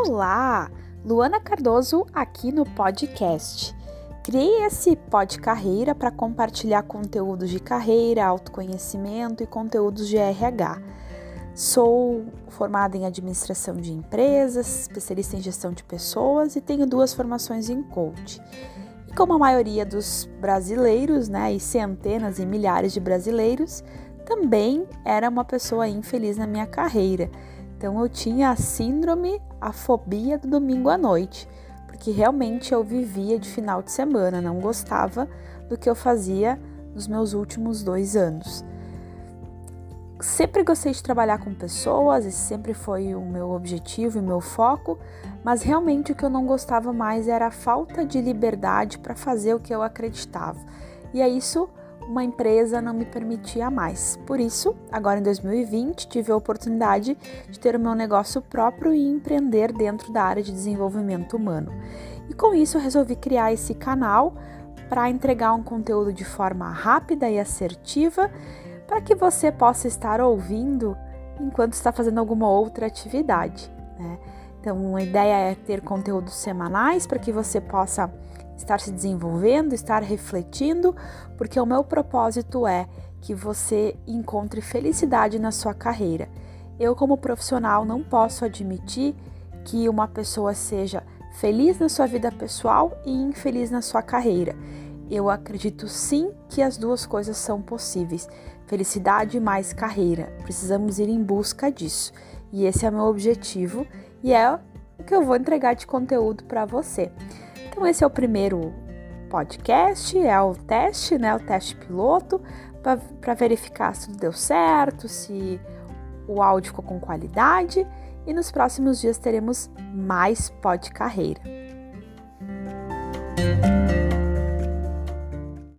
Olá, Luana Cardoso aqui no podcast. Criei esse pod carreira para compartilhar conteúdos de carreira, autoconhecimento e conteúdos de RH. Sou formada em administração de empresas, especialista em gestão de pessoas e tenho duas formações em coach. E como a maioria dos brasileiros, né, e centenas e milhares de brasileiros, também era uma pessoa infeliz na minha carreira então eu tinha a síndrome, a fobia do domingo à noite, porque realmente eu vivia de final de semana, não gostava do que eu fazia nos meus últimos dois anos. Sempre gostei de trabalhar com pessoas, esse sempre foi o meu objetivo e meu foco, mas realmente o que eu não gostava mais era a falta de liberdade para fazer o que eu acreditava. E é isso uma empresa não me permitia mais. Por isso, agora em 2020, tive a oportunidade de ter o meu negócio próprio e empreender dentro da área de desenvolvimento humano. E com isso, eu resolvi criar esse canal para entregar um conteúdo de forma rápida e assertiva para que você possa estar ouvindo enquanto está fazendo alguma outra atividade. Né? Então, a ideia é ter conteúdos semanais para que você possa estar se desenvolvendo, estar refletindo, porque o meu propósito é que você encontre felicidade na sua carreira. Eu, como profissional, não posso admitir que uma pessoa seja feliz na sua vida pessoal e infeliz na sua carreira. Eu acredito sim que as duas coisas são possíveis. Felicidade mais carreira. Precisamos ir em busca disso. E esse é o meu objetivo e é o que eu vou entregar de conteúdo para você. Então esse é o primeiro podcast, é o teste, né, o teste piloto para verificar se tudo deu certo, se o áudio ficou com qualidade e nos próximos dias teremos mais pod carreira.